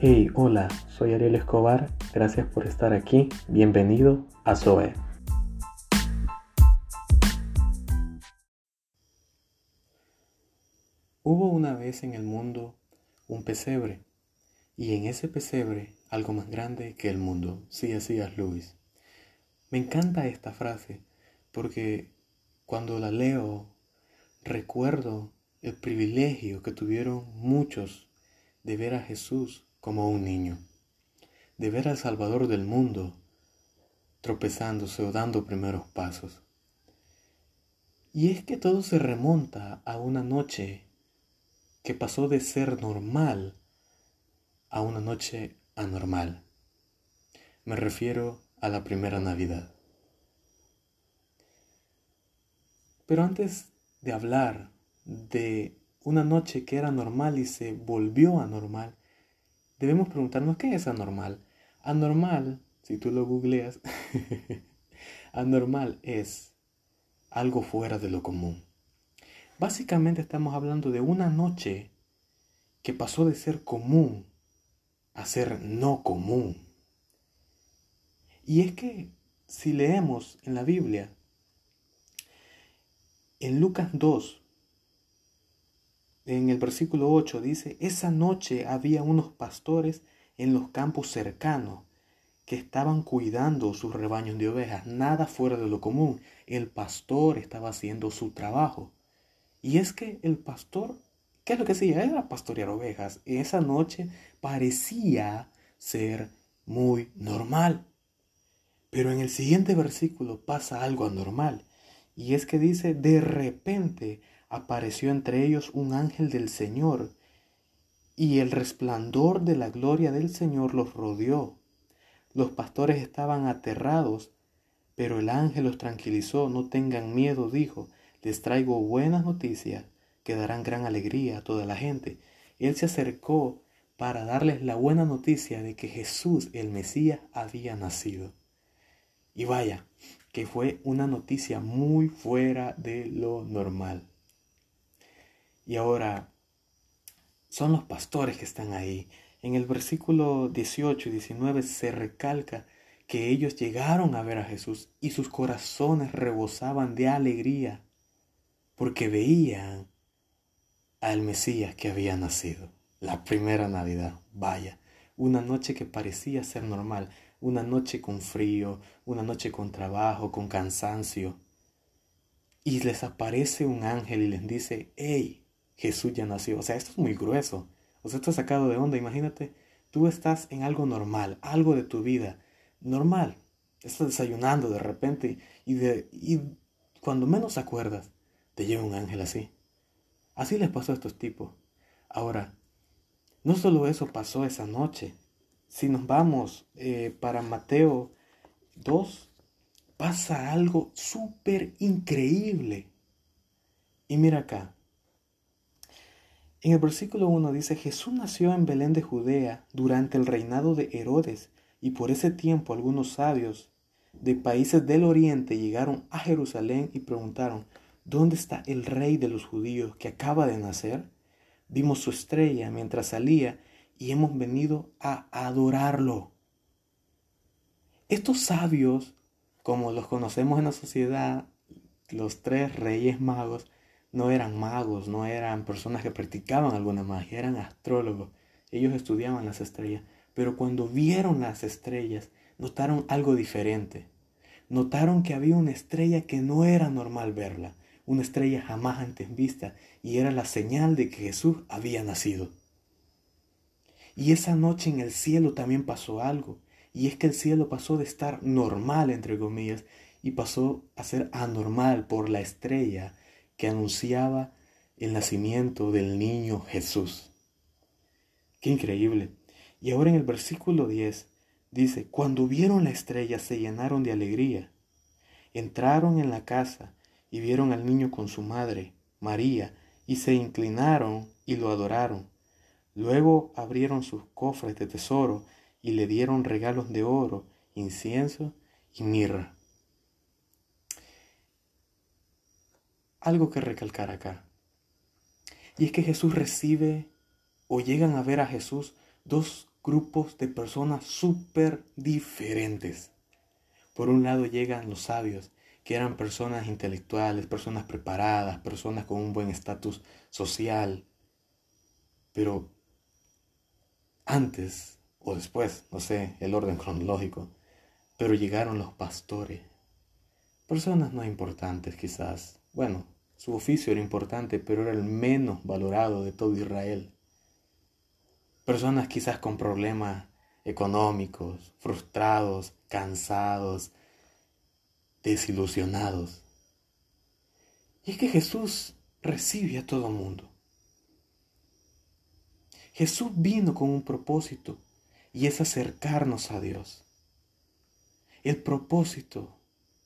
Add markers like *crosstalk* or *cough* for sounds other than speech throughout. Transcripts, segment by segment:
Hey, hola, soy Ariel Escobar, gracias por estar aquí, bienvenido a Zoe. Hubo una vez en el mundo un pesebre, y en ese pesebre algo más grande que el mundo, sí es Luis. Me encanta esta frase porque cuando la leo recuerdo el privilegio que tuvieron muchos de ver a Jesús como un niño, de ver al Salvador del mundo tropezándose o dando primeros pasos. Y es que todo se remonta a una noche que pasó de ser normal a una noche anormal. Me refiero a la primera Navidad. Pero antes de hablar de una noche que era normal y se volvió anormal, debemos preguntarnos qué es anormal. Anormal, si tú lo googleas, *laughs* anormal es algo fuera de lo común. Básicamente estamos hablando de una noche que pasó de ser común a ser no común. Y es que si leemos en la Biblia, en Lucas 2, en el versículo 8 dice, esa noche había unos pastores en los campos cercanos que estaban cuidando sus rebaños de ovejas, nada fuera de lo común. El pastor estaba haciendo su trabajo. Y es que el pastor, ¿qué es lo que hacía? Era pastorear ovejas. Esa noche parecía ser muy normal. Pero en el siguiente versículo pasa algo anormal. Y es que dice, de repente apareció entre ellos un ángel del Señor, y el resplandor de la gloria del Señor los rodeó. Los pastores estaban aterrados, pero el ángel los tranquilizó. No tengan miedo, dijo, les traigo buenas noticias que darán gran alegría a toda la gente. Él se acercó para darles la buena noticia de que Jesús, el Mesías, había nacido. Y vaya, que fue una noticia muy fuera de lo normal. Y ahora, son los pastores que están ahí. En el versículo 18 y 19 se recalca que ellos llegaron a ver a Jesús y sus corazones rebosaban de alegría porque veían al Mesías que había nacido. La primera Navidad, vaya, una noche que parecía ser normal, una noche con frío, una noche con trabajo, con cansancio. Y les aparece un ángel y les dice, hey, Jesús ya nació. O sea, esto es muy grueso. O sea, esto es sacado de onda. Imagínate, tú estás en algo normal, algo de tu vida, normal. Estás desayunando de repente y, de, y cuando menos acuerdas, te lleva un ángel así. Así les pasó a estos tipos. Ahora, no solo eso pasó esa noche. Si nos vamos eh, para Mateo 2, pasa algo súper increíble. Y mira acá, en el versículo 1 dice, Jesús nació en Belén de Judea durante el reinado de Herodes, y por ese tiempo algunos sabios de países del oriente llegaron a Jerusalén y preguntaron, ¿dónde está el rey de los judíos que acaba de nacer? Vimos su estrella mientras salía y hemos venido a adorarlo. Estos sabios, como los conocemos en la sociedad, los tres reyes magos, no eran magos, no eran personas que practicaban alguna magia, eran astrólogos. Ellos estudiaban las estrellas, pero cuando vieron las estrellas, notaron algo diferente. Notaron que había una estrella que no era normal verla, una estrella jamás antes vista, y era la señal de que Jesús había nacido. Y esa noche en el cielo también pasó algo, y es que el cielo pasó de estar normal, entre comillas, y pasó a ser anormal por la estrella que anunciaba el nacimiento del niño Jesús. Qué increíble. Y ahora en el versículo 10 dice, cuando vieron la estrella se llenaron de alegría. Entraron en la casa y vieron al niño con su madre, María, y se inclinaron y lo adoraron. Luego abrieron sus cofres de tesoro y le dieron regalos de oro, incienso y mirra. Algo que recalcar acá. Y es que Jesús recibe o llegan a ver a Jesús dos grupos de personas súper diferentes. Por un lado llegan los sabios, que eran personas intelectuales, personas preparadas, personas con un buen estatus social. Pero antes o después, no sé el orden cronológico, pero llegaron los pastores. Personas no importantes quizás. Bueno, su oficio era importante, pero era el menos valorado de todo Israel. Personas quizás con problemas económicos, frustrados, cansados, desilusionados. Y es que Jesús recibe a todo mundo. Jesús vino con un propósito y es acercarnos a Dios. El propósito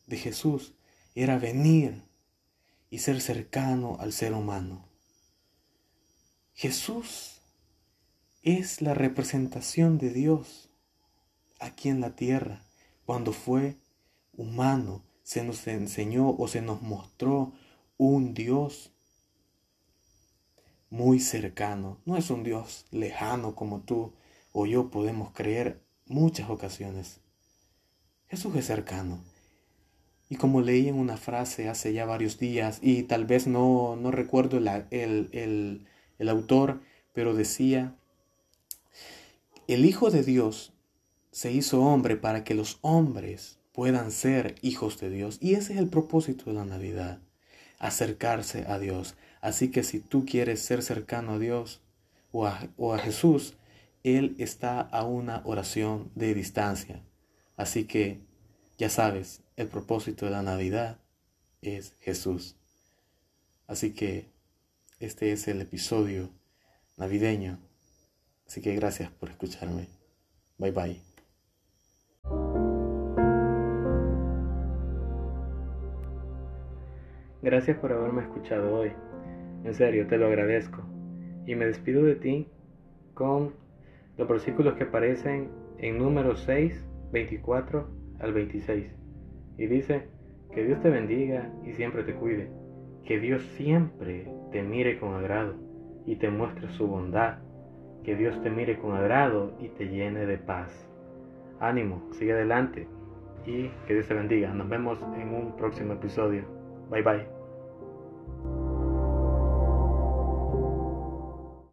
de Jesús era venir y ser cercano al ser humano. Jesús es la representación de Dios aquí en la tierra. Cuando fue humano, se nos enseñó o se nos mostró un Dios muy cercano. No es un Dios lejano como tú o yo podemos creer muchas ocasiones. Jesús es cercano. Y como leí en una frase hace ya varios días, y tal vez no, no recuerdo el, el autor, pero decía, el Hijo de Dios se hizo hombre para que los hombres puedan ser hijos de Dios. Y ese es el propósito de la Navidad, acercarse a Dios. Así que si tú quieres ser cercano a Dios o a, o a Jesús, Él está a una oración de distancia. Así que, ya sabes, el propósito de la Navidad es Jesús. Así que este es el episodio navideño. Así que gracias por escucharme. Bye bye. Gracias por haberme escuchado hoy. En serio, te lo agradezco. Y me despido de ti con los versículos que aparecen en número 6, 24 al 26. Y dice, que Dios te bendiga y siempre te cuide. Que Dios siempre te mire con agrado y te muestre su bondad. Que Dios te mire con agrado y te llene de paz. Ánimo, sigue adelante y que Dios te bendiga. Nos vemos en un próximo episodio. Bye bye.